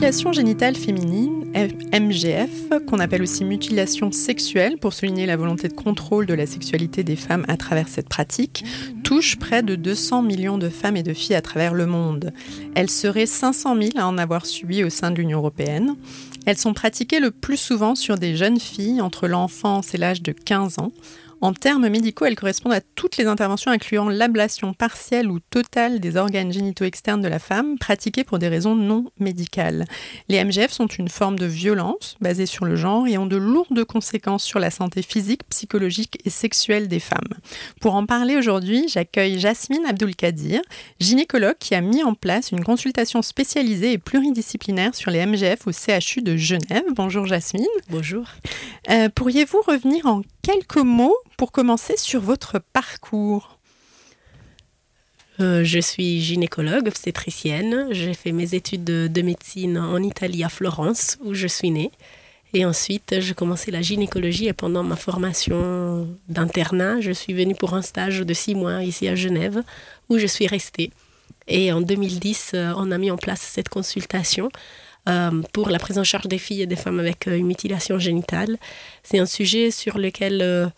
Les mutilations génitales féminines, MGF, qu'on appelle aussi mutilation sexuelle pour souligner la volonté de contrôle de la sexualité des femmes à travers cette pratique, touchent près de 200 millions de femmes et de filles à travers le monde. Elles seraient 500 000 à en avoir subi au sein de l'Union européenne. Elles sont pratiquées le plus souvent sur des jeunes filles entre l'enfance et l'âge de 15 ans, en termes médicaux, elles correspondent à toutes les interventions incluant l'ablation partielle ou totale des organes génitaux externes de la femme pratiquées pour des raisons non médicales. Les MGF sont une forme de violence basée sur le genre et ont de lourdes conséquences sur la santé physique, psychologique et sexuelle des femmes. Pour en parler aujourd'hui, j'accueille Jasmine Abdulkadir, gynécologue qui a mis en place une consultation spécialisée et pluridisciplinaire sur les MGF au CHU de Genève. Bonjour Jasmine. Bonjour. Euh, Pourriez-vous revenir en quelques mots pour commencer sur votre parcours euh, je suis gynécologue, obstétricienne. J'ai fait mes études de, médecine en Italie, à Florence, où je suis née. Et ensuite, j'ai commencé la gynécologie et pendant ma formation d'internat, je suis venue pour un stage de six mois ici à Genève, où je suis restée. Et en 2010, euh, on a mis en place cette consultation pour la prise en charge des filles et des femmes avec une mutilation génitale. C'est un sujet sur lequel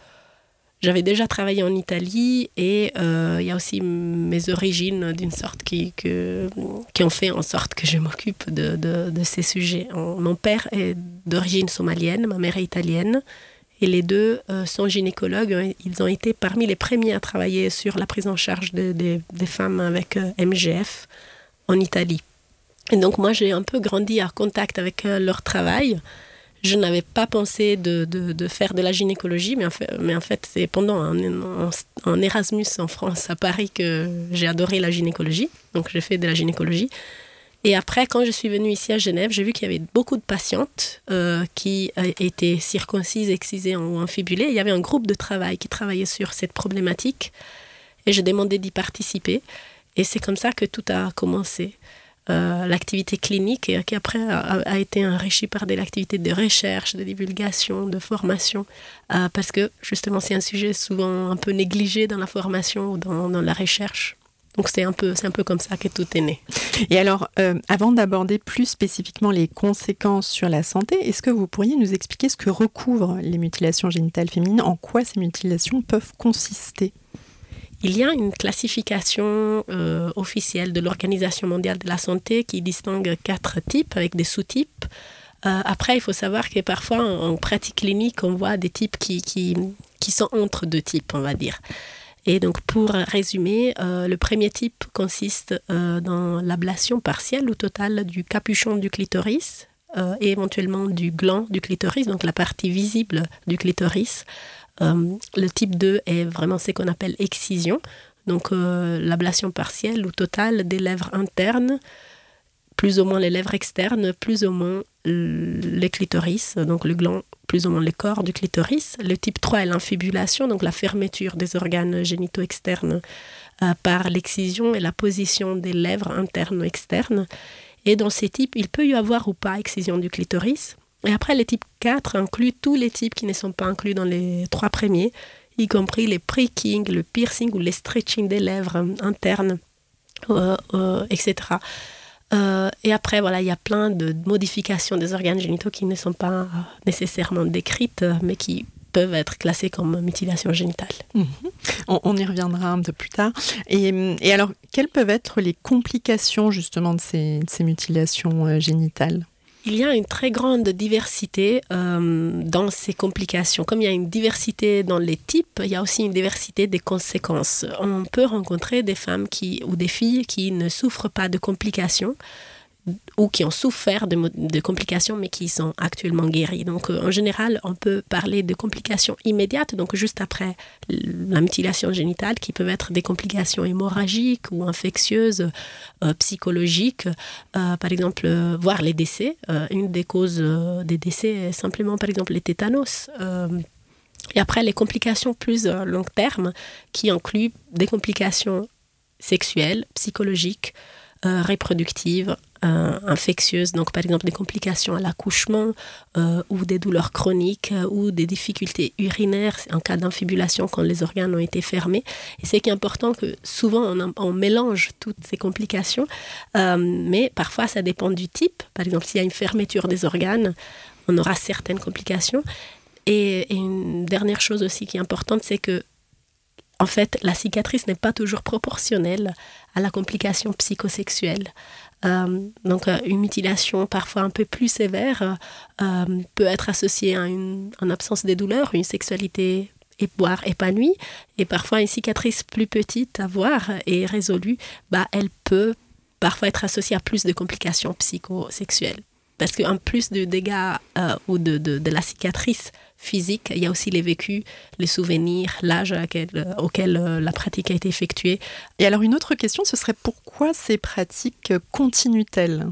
j'avais déjà travaillé en Italie et euh, il y a aussi mes origines d'une sorte qui, qui ont fait en sorte que je m'occupe de, ces sujets. Mon père est d'origine somalienne, ma mère est italienne. Et les deux euh, sont gynécologues. Ils ont été parmi les premiers à travailler sur la prise en charge des femmes avec euh, MGF en Italie. Et donc moi, j'ai un peu grandi à contact avec leur travail je n'avais pas pensé de, faire de la gynécologie, mais en fait, mais en fait c'est pendant un, Erasmus en France, à Paris, que j'ai adoré la gynécologie. Donc j'ai fait de la gynécologie. Et après, quand je suis venue ici à Genève, j'ai vu qu'il y avait beaucoup de patientes euh, qui euh, étaient circoncises, excisées ou infibulées. Il y avait un groupe de travail qui travaillait sur cette problématique. Et je demandais d'y participer. Et c'est comme ça que tout a commencé. Euh, l'activité clinique qui après a, été enrichie par des activités de recherche, de divulgation, de formation, euh, parce que justement c'est un sujet souvent un peu négligé dans la formation ou dans, la recherche. Donc c'est un peu un peu comme ça que tout est né. Et alors, euh, avant d'aborder plus spécifiquement les conséquences sur la santé, est-ce que vous pourriez nous expliquer ce que recouvrent les mutilations génitales féminines, en quoi ces mutilations peuvent consister? Il y a une classification euh, officielle de l'Organisation mondiale de la santé qui distingue quatre types avec des sous-types. Euh, après, il faut savoir que parfois, en, pratique clinique, on voit des types qui, qui, sont entre deux types, on va dire. Et donc, pour résumer, euh, le premier type consiste dans l'ablation partielle ou totale du capuchon du clitoris et éventuellement du gland du clitoris, donc la partie visible du clitoris. Euh, le type 2 est vraiment ce qu'on appelle excision, donc euh, l'ablation partielle ou totale des lèvres internes, plus ou moins les lèvres externes, plus ou moins les clitoris, donc le gland, plus ou moins le corps du clitoris. Le type 3 est l'infibulation, donc la fermeture des organes génitaux externes euh, par l'excision et la position des lèvres internes ou externes. Et dans ces types, il peut y avoir ou pas excision du clitoris. Et après, les types 4 incluent tous les types qui ne sont pas inclus dans les trois premiers, y compris les pricking, le piercing ou les stretching des lèvres internes, euh, euh, etc. Euh, et après, voilà, il y a plein de modifications des organes génitaux qui ne sont pas nécessairement décrites, mais qui peuvent être classées comme mutilation génitale. Mhm. On, y reviendra un peu plus tard. Et, alors, quelles peuvent être les complications justement de ces, mutilations génitales? Il y a une très grande diversité euh, dans ces complications. Comme il y a une diversité dans les types, il y a aussi une diversité des conséquences. On peut rencontrer des femmes qui, ou des filles qui ne souffrent pas de complications, ou qui ont souffert de, complications mais qui sont actuellement guéris. Donc euh, en général, on peut parler de complications immédiates, donc juste après la mutilation génitale, qui peuvent être des complications hémorragiques ou infectieuses, euh, psychologiques, euh, par exemple, voir les décès. une des causes des décès est simplement, par exemple, les tétanos. et après, les complications plus long terme, qui incluent des complications sexuelles, psychologiques, reproductives, euh, infectieuses, donc par exemple des complications à l'accouchement euh, ou des douleurs chroniques euh, ou des difficultés urinaires en cas d'infibulation quand les organes ont été fermés. Et c'est important que souvent on, mélange toutes ces complications, mais parfois ça dépend du type. Par exemple, s'il y a une fermeture des organes, on aura certaines complications. Et une dernière chose aussi qui est importante, c'est que en fait, la cicatrice n'est pas toujours proportionnelle à la complication psychosexuelle. Euh, donc euh, une mutilation parfois un peu plus sévère euh, peut être associée à une, absence des douleurs, une sexualité voire épanouie, et parfois une cicatrice plus petite à voir et résolue, bah, elle peut parfois être associée à plus de complications psychosexuelles. Parce qu'en plus de dégâts ou de, de, la cicatrice physique, il y a aussi les vécus, les souvenirs, l'âge auquel euh, la pratique a été effectuée. Et alors une autre question, ce serait pourquoi ces pratiques continuent-elles?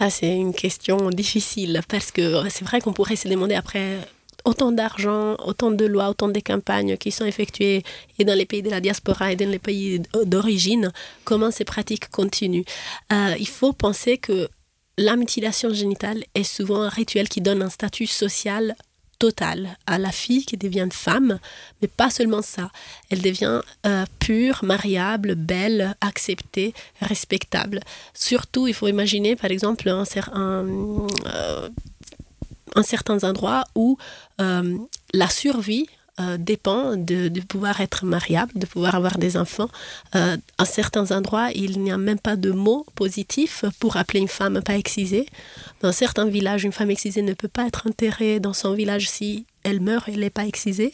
Ah, c'est une question difficile parce que c'est vrai qu'on pourrait se demander après autant d'argent, autant de lois, autant de campagnes qui sont effectuées et dans les pays de la diaspora et dans les pays d'origine, comment ces pratiques continuent? Euh, il faut penser que la mutilation génitale est souvent un rituel qui donne un statut social totale à la fille qui devient femme, mais pas seulement ça. Elle devient euh, pure, mariable, belle, acceptée, respectable. Surtout, il faut imaginer, par exemple, un, un, euh, un certains endroits où euh, la survie euh, dépend de, pouvoir être mariable, de pouvoir avoir des enfants. Euh, à certains endroits, il n'y a même pas de mots positifs pour appeler une femme pas excisée. Dans certains villages, une femme excisée ne peut pas être enterrée dans son village si elle meurt elle n'est pas excisée,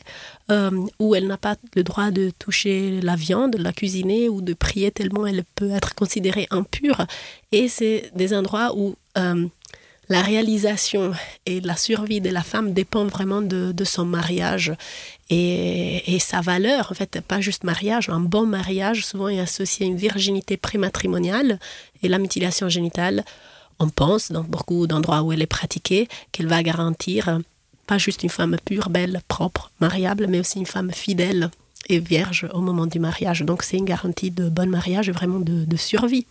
euh, ou elle n'a pas le droit de toucher la viande, de la cuisiner ou de prier tellement elle peut être considérée impure. Et c'est des endroits où la réalisation et la survie de la femme dépend vraiment de, son mariage et, sa valeur. En fait, pas juste mariage, un bon mariage souvent est associé à une virginité prématrimoniale et la mutilation génitale, on pense dans beaucoup d'endroits où elle est pratiquée qu'elle va garantir pas juste une femme pure, belle, propre, mariable, mais aussi une femme fidèle et vierge au moment du mariage. Donc c'est une garantie de bon mariage et vraiment de survie.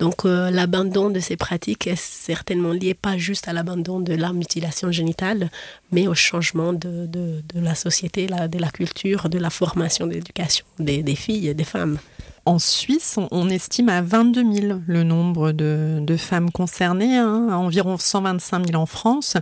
Donc euh, l'abandon de ces pratiques est certainement lié pas juste à l'abandon de la mutilation génitale, mais au changement de, la société, de la culture, de la formation d'éducation des, des filles et des femmes. En Suisse, on, estime à 22 000 le nombre de, femmes concernées, hein, à environ 125 000 en France.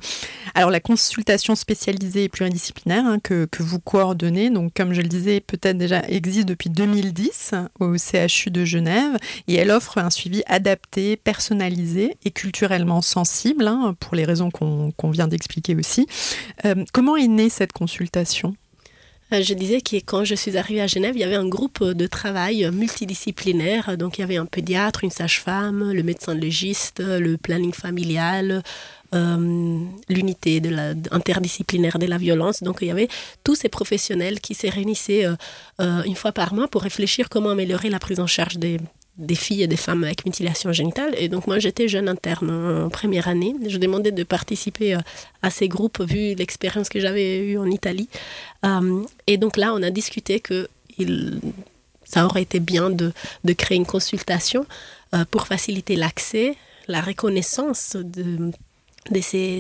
Alors la consultation spécialisée et pluridisciplinaire hein, que, vous coordonnez, donc comme je le disais, peut-être déjà existe depuis 2010 au CHU de Genève et elle offre un suivi adapté, personnalisé et culturellement sensible, hein, pour les raisons qu'on vient d'expliquer aussi. Euh, comment est née cette consultation? Je disais que quand je suis arrivée à Genève, il y avait un groupe de travail multidisciplinaire. Donc il y avait un pédiatre, une sage-femme, le médecin légiste, le planning familial, euh, l'unité de interdisciplinaire de la violence. Donc il y avait tous ces professionnels qui se réunissaient euh, une fois par mois pour réfléchir comment améliorer la prise en charge des des filles et des femmes avec mutilation génitale. Et donc moi, j'étais jeune interne en première année. Je demandais de participer euh, à ces groupes vu l'expérience que j'avais eue en Italie. Euh, et donc là, on a discuté que ça aurait été bien de, créer une consultation euh, pour faciliter l'accès, la reconnaissance de,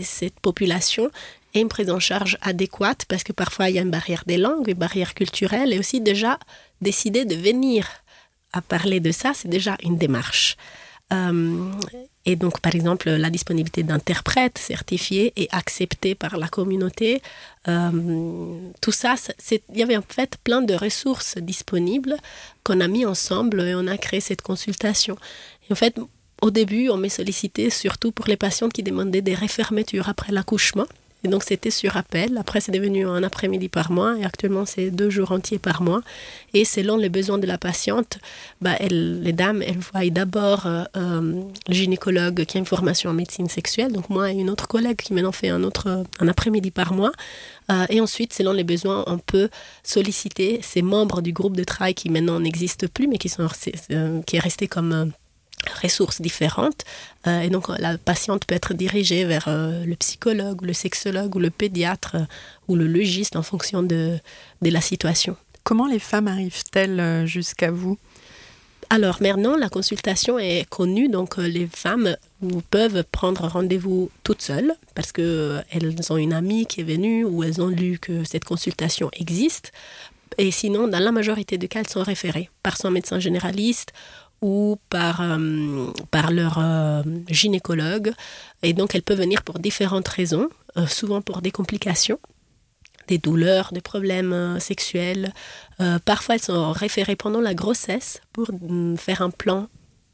cette population et une prise en charge adéquate parce que parfois il y a une barrière des langues, une barrière culturelle et aussi déjà décider de venir à parler de ça, c'est déjà une démarche. et donc, par exemple, la disponibilité d'interprètes certifiés et acceptés par la communauté. tout ça, il y avait en fait plein de ressources disponibles qu'on a mis ensemble et on a créé cette consultation. Et en fait, au début, on m'est sollicité surtout pour les patientes qui demandaient des réfermetures après l'accouchement. Et donc c'était sur appel. Après, c'est devenu un après-midi par mois et actuellement, c'est deux jours entiers par mois. Et selon les besoins de la patiente, bah, les dames, elles voient d'abord euh, euh, le gynécologue qui a une formation en médecine sexuelle, donc moi et une autre collègue qui maintenant fait un autre un après-midi par mois. Euh, et ensuite, selon les besoins, on peut solliciter ces membres du groupe de travail qui maintenant n'existent plus, mais qui, sont, qui est resté comme ressources différentes. Euh, et donc, la patiente peut être dirigée vers euh, le psychologue, le sexologue ou le pédiatre euh, ou le logiste en fonction de, de, la situation. Comment les femmes arrivent-elles jusqu'à vous? Alors maintenant, la consultation est connue, donc les femmes peuvent prendre rendez-vous toutes seules parce qu'elles ont une amie qui est venue ou elles ont lu que cette consultation existe. Et sinon, dans la majorité des cas, elles sont référées par son médecin généraliste ou par, euh, par leur euh, gynécologue. Et donc, elles peuvent venir pour différentes raisons, euh, souvent pour des complications, des douleurs, des problèmes sexuels. parfois, elles sont référées pendant la grossesse pour mm, faire un plan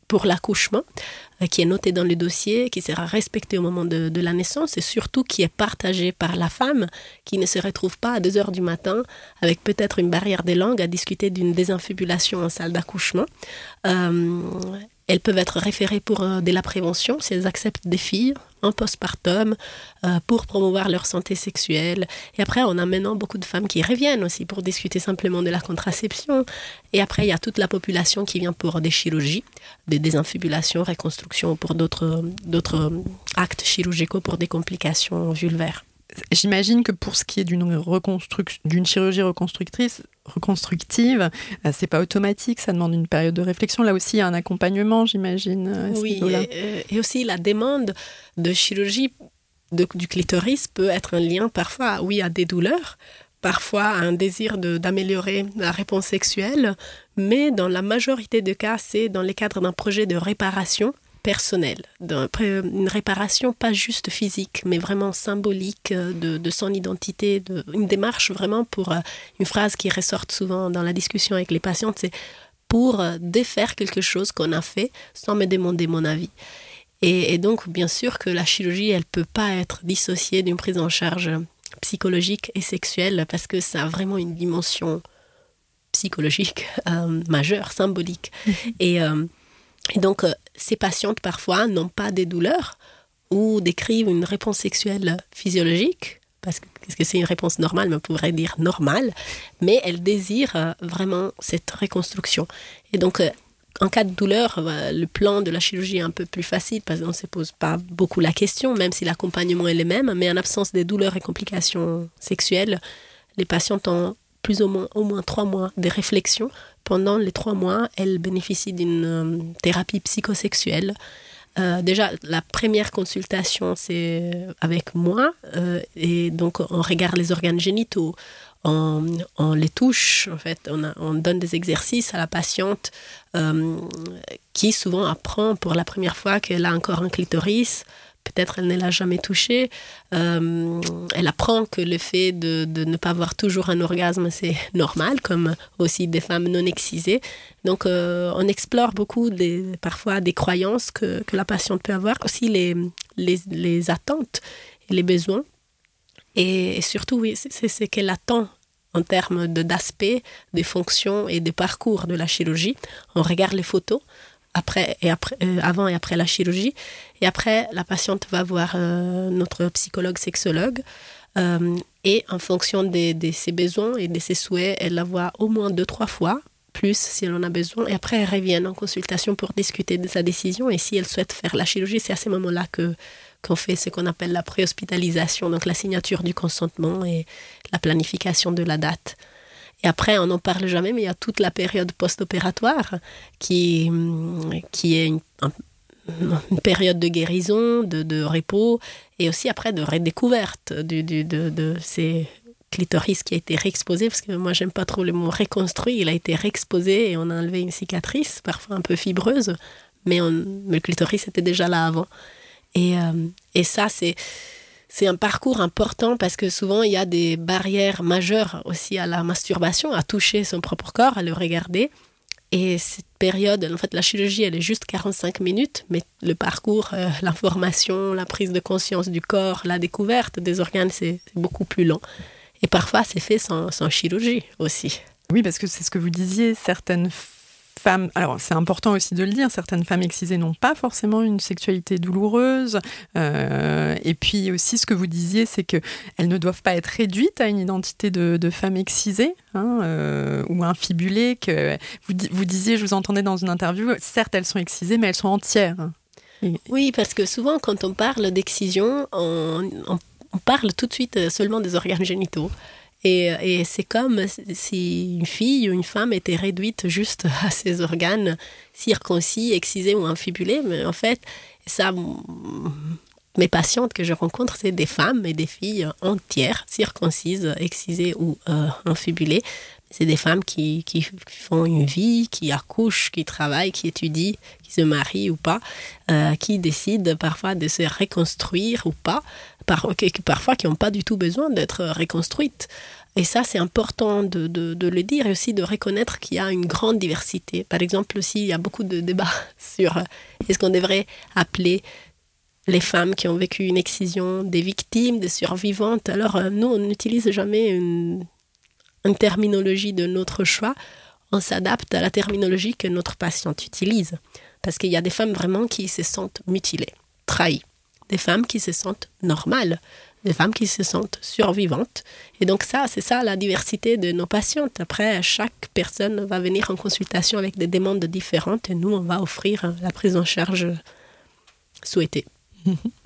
pour l'accouchement, euh, qui est noté dans le dossier, qui sera respecté au moment de, la naissance et surtout qui est partagé par la femme, qui ne se retrouve pas à 2 heures du matin avec peut-être une barrière des langues à discuter d'une désinfibulation en salle d'accouchement. Euh, elles peuvent être référées pour euh, de la prévention si elles acceptent des filles en postpartum euh, pour promouvoir leur santé sexuelle. Et après, on a maintenant beaucoup de femmes qui reviennent aussi pour discuter simplement de la contraception. Et après, il y a toute la population qui vient pour des chirurgies, des désinfibulations, reconstructions, pour d'autres actes chirurgicaux pour des complications vulvaires. J'imagine que pour ce qui est d'une chirurgie reconstructrice, reconstructive, euh, c'est pas automatique, ça demande une période de réflexion. Là aussi, il y a un accompagnement, j'imagine. Oui, euh, et, aussi la demande de chirurgie du clitoris peut être un lien parfois, oui, à des douleurs, parfois à un désir d'améliorer la réponse sexuelle, mais dans la majorité des cas, c'est dans le cadre d'un projet de réparation personnel, une réparation pas juste physique, mais vraiment symbolique euh, de, son identité, de, une démarche vraiment pour euh, une phrase qui ressorte souvent dans la discussion avec les patientes, c'est pour euh, défaire quelque chose qu'on a fait sans me demander mon avis. Et, donc, bien sûr que la chirurgie, elle peut pas être dissociée d'une prise en charge psychologique et sexuelle parce que ça a vraiment une dimension psychologique majeure, symbolique. et et donc, ces patientes, parfois, n'ont pas des douleurs ou décrivent une réponse sexuelle physiologique, parce que c'est une réponse normale, mais on pourrait dire normale, mais elles désirent euh, vraiment cette reconstruction. Et donc, euh, en cas de douleur, le plan de la chirurgie est un peu plus facile parce qu'on ne se pose pas beaucoup la question, même si l'accompagnement est le même. Mais en absence des douleurs et complications sexuelles, les patientes ont plus ou moins, au moins trois mois de réflexion. Pendant les trois mois, elles bénéficient d'une euh, thérapie psychosexuelle. Euh, déjà, la première consultation, c'est avec moi. Euh, et donc, on regarde les organes génitaux, on, les touche, en fait. On, donne des exercices à la patiente qui souvent apprend pour la première fois qu'elle a encore un clitoris, peut-être elle ne l'a jamais touché. Euh, elle apprend que le fait de, ne pas avoir toujours un orgasme, c'est normal, comme aussi des femmes non excisées. Donc, euh, on explore beaucoup des, parfois des croyances que, la patiente peut avoir, aussi les, attentes et les besoins. Et, surtout, oui, c'est ce qu'elle attend en termes d'aspect, de, des fonctions et des parcours de la chirurgie. On regarde les photos après et après, euh, avant et après la chirurgie. Et après, la patiente va voir euh, notre psychologue sexologue. Euh, et en fonction de, ses besoins et de ses souhaits, elle la voit au moins deux, trois fois, plus si elle en a besoin. Et après, elle revient en consultation pour discuter de sa décision. Et si elle souhaite faire la chirurgie, c'est à ce moment-là que qu'on fait ce qu'on appelle la préhospitalisation, donc la signature du consentement et la planification de la date. Et après, on n'en parle jamais, mais il y a toute la période post-opératoire qui, qui est une, période de guérison, de, repos, et aussi après de redécouverte de, de, ces clitoris qui a été réexposé, parce que moi j'aime pas trop le mot reconstruit, il a été réexposé et on a enlevé une cicatrice, parfois un peu fibreuse, mais, le clitoris était déjà là avant. Et, et ça, c'est c'est un parcours important parce que souvent il y a des barrières majeures aussi à la masturbation, à toucher son propre corps, à le regarder. Et cette période, en fait, la chirurgie, elle est juste 45 minutes, mais le parcours, euh, l'information, la prise de conscience du corps, la découverte des organes, c'est beaucoup plus long. Et parfois, c'est fait sans, sans chirurgie aussi. Oui, parce que c'est ce que vous disiez, certaines alors c'est important aussi de le dire, certaines femmes excisées n'ont pas forcément une sexualité douloureuse. Euh, et puis aussi, ce que vous disiez, c'est qu'elles ne doivent pas être réduites à une identité de, femme excisée hein, euh, ou infibulée. Que vous, disiez, je vous entendais dans une interview, certes elles sont excisées, mais elles sont entières. Oui, parce que souvent quand on parle d'excision, on, on parle tout de suite seulement des organes génitaux. Et, c'est comme si une fille ou une femme était réduite juste à ses organes circoncis, excisés ou infibulés. Mais en fait, ça, mes patientes que je rencontre, c'est des femmes et des filles entières, circoncises, excisées ou euh, infibulées. C'est des femmes qui, qui, font une vie, qui accouchent, qui travaillent, qui étudient, qui se marient ou pas, euh, qui décident parfois de se reconstruire ou pas, par, parfois qui n'ont pas du tout besoin d'être reconstruites. Et ça, c'est important de, le dire et aussi de reconnaître qu'il y a une grande diversité. Par exemple, aussi, il y a beaucoup de débats sur euh, est-ce qu'on devrait appeler les femmes qui ont vécu une excision des victimes, des survivantes. Alors, euh, nous, on n'utilise jamais une terminologie de notre choix, on s'adapte à la terminologie que notre patiente utilise. Parce qu'il y a des femmes vraiment qui se sentent mutilées, trahies. Des femmes qui se sentent normales, des femmes qui se sentent survivantes. Et donc ça, c'est ça la diversité de nos patientes. Après, chaque personne va venir en consultation avec des demandes différentes et nous, on va offrir la prise en charge souhaitée.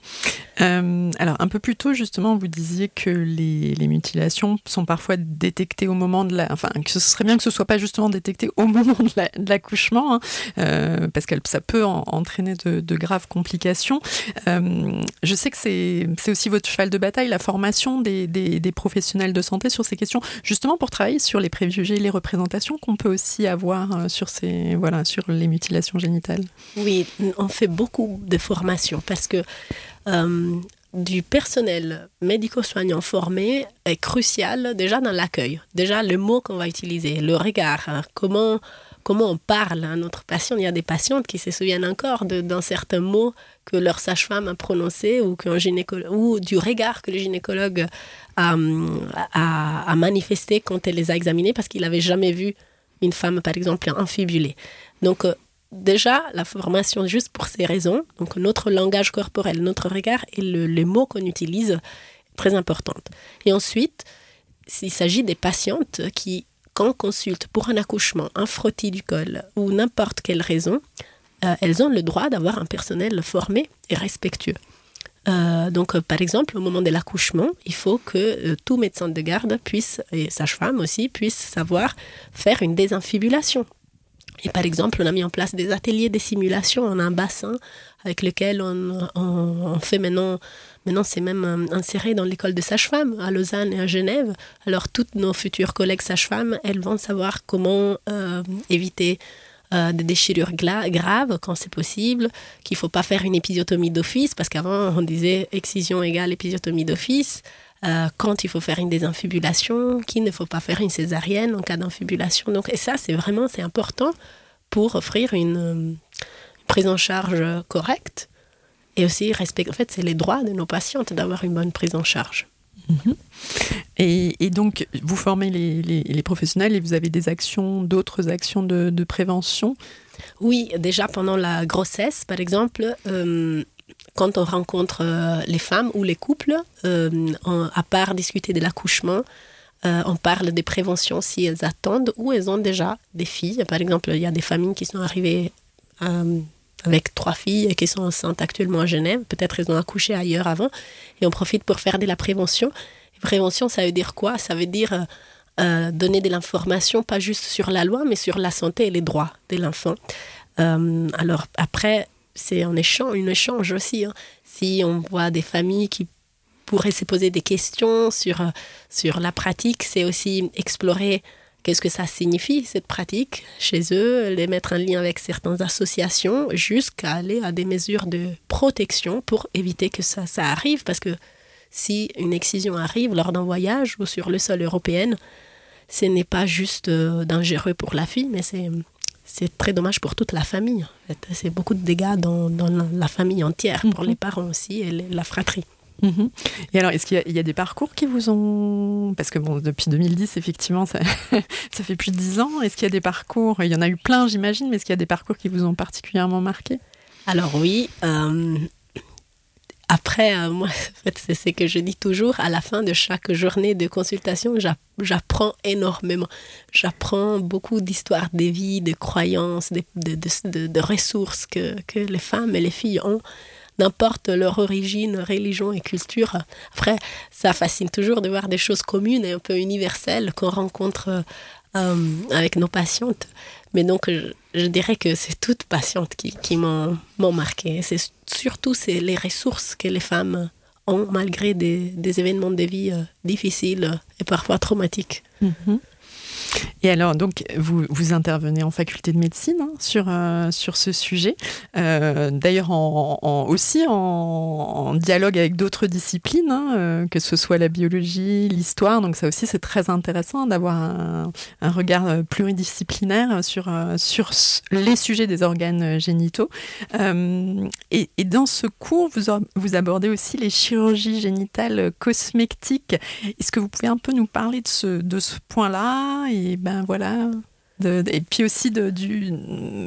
Euh, alors, un peu plus tôt, justement, vous disiez que les, mutilations sont parfois détectées au moment de la. Enfin, que ce serait bien que ce soit pas justement détecté au moment de l'accouchement, hein, euh, parce que ça peut entraîner de, graves complications. Euh, je sais que c'est aussi votre cheval de bataille, la formation des, des, professionnels de santé sur ces questions, justement pour travailler sur les préjugés, les représentations qu'on peut aussi avoir sur, ces, voilà, sur les mutilations génitales. Oui, on fait beaucoup de formations parce que euh, du personnel médico-soignant formé est crucial déjà dans l'accueil. Déjà, le mot qu'on va utiliser, le regard, hein, comment, comment on parle à notre patient. Il y a des patientes qui se souviennent encore d'un certain mot que leur sage-femme a prononcé ou, ou du regard que le gynécologue a, a, manifesté quand elle les a examinés parce qu'il n'avait jamais vu une femme, par exemple, infibulée. Donc, euh, déjà la formation juste pour ces raisons, donc notre langage corporel, notre regard et le, les mots qu'on utilise, très importante. Et ensuite, s'il s'agit des patientes qui, quand consultent pour un accouchement, un frottis du col ou n'importe quelle raison, euh, elles ont le droit d'avoir un personnel formé et respectueux. Euh, donc, euh, par exemple, au moment de l'accouchement, il faut que tout médecin de garde puisse, et sage-femme aussi, puisse savoir faire une désinfibulation et par exemple, on a mis en place des ateliers de simulation. On a un bassin avec lequel on, on, fait maintenant, maintenant c'est même euh, inséré dans l'école de sage-femme à Lausanne et à Genève. Alors toutes nos futures collègues sage-femmes, elles vont savoir comment euh, éviter euh, des déchirures graves quand c'est possible, qu'il ne faut pas faire une épisiotomie d'office, parce qu'avant on disait excision égale épisiotomie d'office. Euh, quand il faut faire une désinfibulation, qu'il ne faut pas faire une césarienne en cas d'infibulation. Donc, et ça, c'est vraiment c'est important pour offrir une, prise en charge correcte et aussi respecter. En fait, c'est les droits de nos patientes d'avoir une bonne prise en charge. Mhm. Et, donc, vous formez les, professionnels et vous avez des actions, d'autres actions de, prévention? Oui, déjà pendant la grossesse, par exemple, euh, quand on rencontre euh, les femmes ou les couples, euh, à part discuter de l'accouchement, euh, on parle des préventions si elles attendent ou elles ont déjà des filles. Par exemple, il y a des familles qui sont arrivées avec trois filles et qui sont enceintes actuellement à Genève. Peut-être elles ont accouché ailleurs avant. Et on profite pour faire de la prévention. prévention, ça veut dire quoi? Ça veut dire donner de l'information, pas juste sur la loi, mais sur la santé et les droits de l'enfant. alors après, c'est un échange, une échange aussi. Hein. Si on voit des familles qui pourraient se poser des questions sur, sur la pratique, c'est aussi explorer qu'est-ce que ça signifie, cette pratique, chez eux, les mettre en lien avec certaines associations, jusqu'à aller à des mesures de protection pour éviter que ça, ça arrive, parce que si une excision arrive lors d'un voyage ou sur le sol européen, ce n'est pas juste euh, dangereux pour la fille, mais c'est c'est très dommage pour toute la famille. En fait. C'est beaucoup de dégâts dans, dans la famille entière, pour Mhm. les parents aussi et les- la fratrie. Mhm. Et alors, est-ce qu'il y, a- il y a des parcours qui vous ont... Parce que bon, depuis 2010, effectivement, ça, ça fait plus de 10 ans. Est-ce qu'il y a des parcours? Il y en a eu plein, j'imagine, mais est-ce qu'il y a des parcours qui vous ont particulièrement marqué? Alors oui, euh, après, euh, moi, en fait, c'est ce que je dis toujours, à la fin de chaque journée de consultation, j'a- j'apprends énormément. J'apprends beaucoup d'histoires de vie, de croyances, de, ressources que, que les femmes et les filles ont, n'importe leur origine, religion et culture. Après, ça fascine toujours de voir des choses communes et un peu universelles qu'on rencontre euh, avec nos patientes. Mais donc, je, dirais que c'est toutes patientes qui, qui m'ont marqué. C'est surtout c'est les ressources que les femmes ont malgré des, des événements de vie euh, difficiles et parfois traumatiques. Mhm. Et alors, donc, vous, vous intervenez en faculté de médecine hein, sur, euh, sur ce sujet, Euh, d'ailleurs aussi en, dialogue avec d'autres disciplines, hein, euh, que ce soit la biologie, l'histoire. Donc ça aussi, c'est très intéressant d'avoir un, regard pluridisciplinaire sur, sur les sujets des organes génitaux. Et, et dans ce cours, vous, vous abordez aussi les chirurgies génitales cosmétiques. Est-ce que vous pouvez un peu nous parler de ce, de ce point-là et ben voilà de- et puis aussi de, du,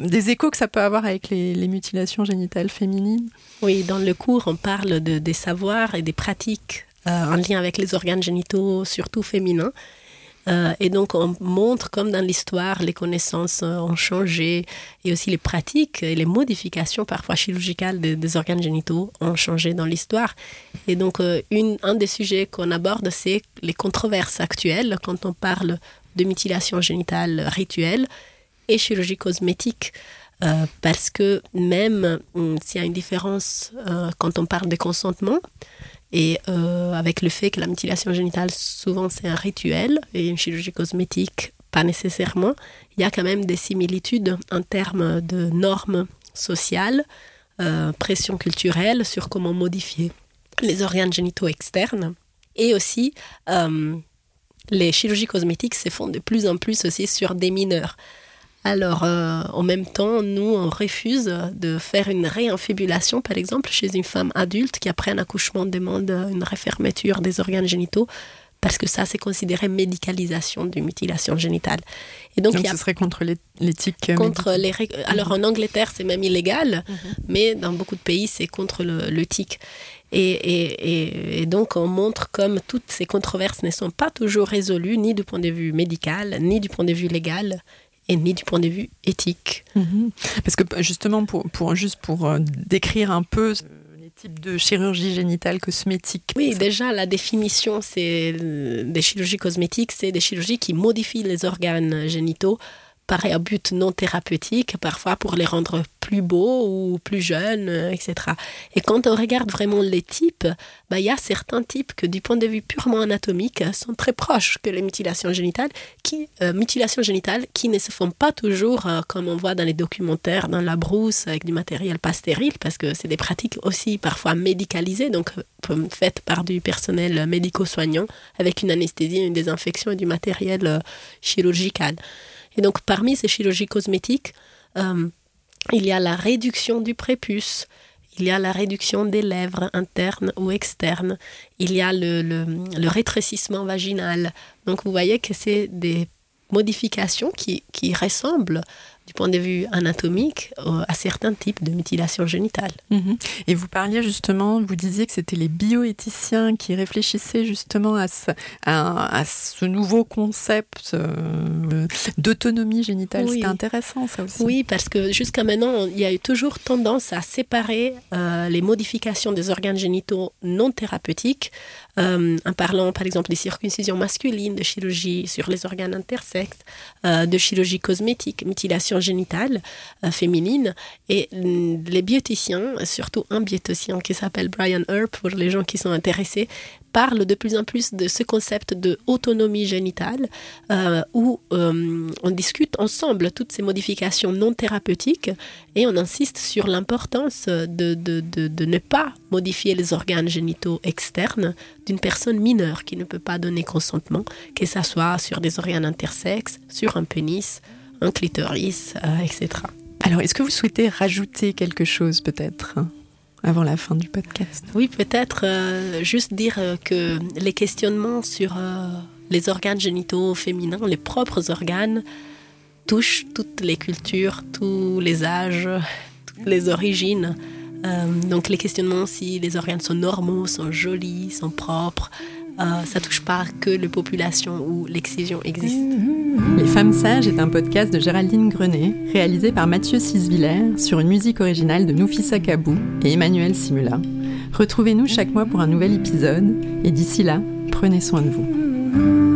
des échos que ça peut avoir avec les, les mutilations génitales féminines. Oui, dans le cours, on parle de, des savoirs et des pratiques euh, en lien avec les organes génitaux, surtout féminins. Euh, et donc, on montre comme dans l'histoire, les connaissances euh, ont changé et aussi les pratiques et les modifications parfois chirurgicales des, des organes génitaux ont changé dans l'histoire. Et donc, euh, une, un des sujets qu'on aborde, c'est les controverses actuelles quand on parle de mutilation génitale rituelle et chirurgie cosmétique. Euh, parce que même hum, s'il y a une différence euh, quand on parle de consentement, et euh, avec le fait que la mutilation génitale, souvent c'est un rituel, et une chirurgie cosmétique, pas nécessairement, il y a quand même des similitudes en termes de normes sociales, pression culturelle sur comment modifier les organes génitaux externes. Et aussi, les chirurgies cosmétiques se font de plus en plus aussi sur des mineurs. Alors, euh, en même temps, nous, on refuse de faire une réinfibulation, par exemple, chez une femme adulte qui, après un accouchement, demande une refermeture des organes génitaux, parce que ça, c'est considéré médicalisation d'une mutilation génitale. Et donc, Donc il y a ce serait contre l'é- l'éthique. contre les Alors en Angleterre, c'est même illégal, mais dans beaucoup de pays, c'est contre. Et, et- et- et donc, on montre comme toutes ces controverses ne sont pas toujours résolues, ni du point de vue médical, ni du point de vue légal, et ni du point de vue éthique. Mhm. Parce que justement, pour, pour, juste pour euh, décrire un peu types de chirurgie génitale cosmétique. Oui, déjà, la définition c'est euh, des chirurgies cosmétiques, c'est des chirurgies qui modifient les organes génitaux par un but non thérapeutique, parfois pour les rendre plus beaux ou plus jeunes, euh, etc. Et quand on regarde vraiment les types, bah, il y a certains types que du point de vue purement anatomique sont très proches que les mutilations génitales, qui, euh, mutilations génitales qui ne se font pas toujours euh, comme on voit dans les documentaires, dans la brousse, avec du matériel pas stérile, parce que c'est des pratiques aussi parfois médicalisées, donc faites par du personnel médico-soignant, avec une anesthésie, une désinfection et du matériel chirurgical. Et donc, parmi ces chirurgies cosmétiques, euh, il y a la réduction du prépuce, il y a la réduction des lèvres internes ou externes, il y a le, rétrécissement vaginal. Donc, vous voyez que c'est des modifications qui ressemblent du point de vue anatomique euh, à certains types de mutilations génitales. Mhm. Et vous parliez justement, vous disiez que c'était les bioéthiciens qui réfléchissaient justement à ce, à, à ce nouveau concept euh, d'autonomie génitale. Oui. C'était intéressant ça aussi. Oui, parce que jusqu'à maintenant, il y a eu toujours tendance à séparer euh, les modifications des organes génitaux non thérapeutiques, en parlant par exemple des circoncisions masculines, de chirurgie sur les organes intersexes, de chirurgie cosmétique, mutilation mutilation génitale euh, féminine. Et mm, les bioéthiciens, surtout un bioéthicien qui s'appelle Brian Earp, pour les gens qui sont intéressés, parle de plus en plus de ce concept de autonomie génitale euh, où euh, on discute ensemble toutes ces modifications non thérapeutiques et on insiste sur l'importance de, de, de, ne pas modifier les organes génitaux externes d'une personne mineure qui ne peut pas donner consentement, que ce soit sur des organes intersexes, sur un pénis, un clitoris, euh, etc. Alors, est-ce que vous souhaitez rajouter quelque chose peut-être avant la fin du podcast? Oui, peut-être euh, juste dire euh, que les questionnements sur euh, les organes génitaux féminins, les propres organes, touchent toutes les cultures, tous les âges, toutes les origines. donc les questionnements si les organes sont normaux, sont jolis, sont propres, euh, ça touche pas que les populations où l'excision existe. Les Femmes Sages est un podcast de Géraldine Grenet, réalisé par Mathieu Sisviller sur une musique originale de Noufissa Kabou et Emmanuel Simula. Retrouvez-nous chaque mois pour un nouvel épisode et d'ici là, prenez soin de vous.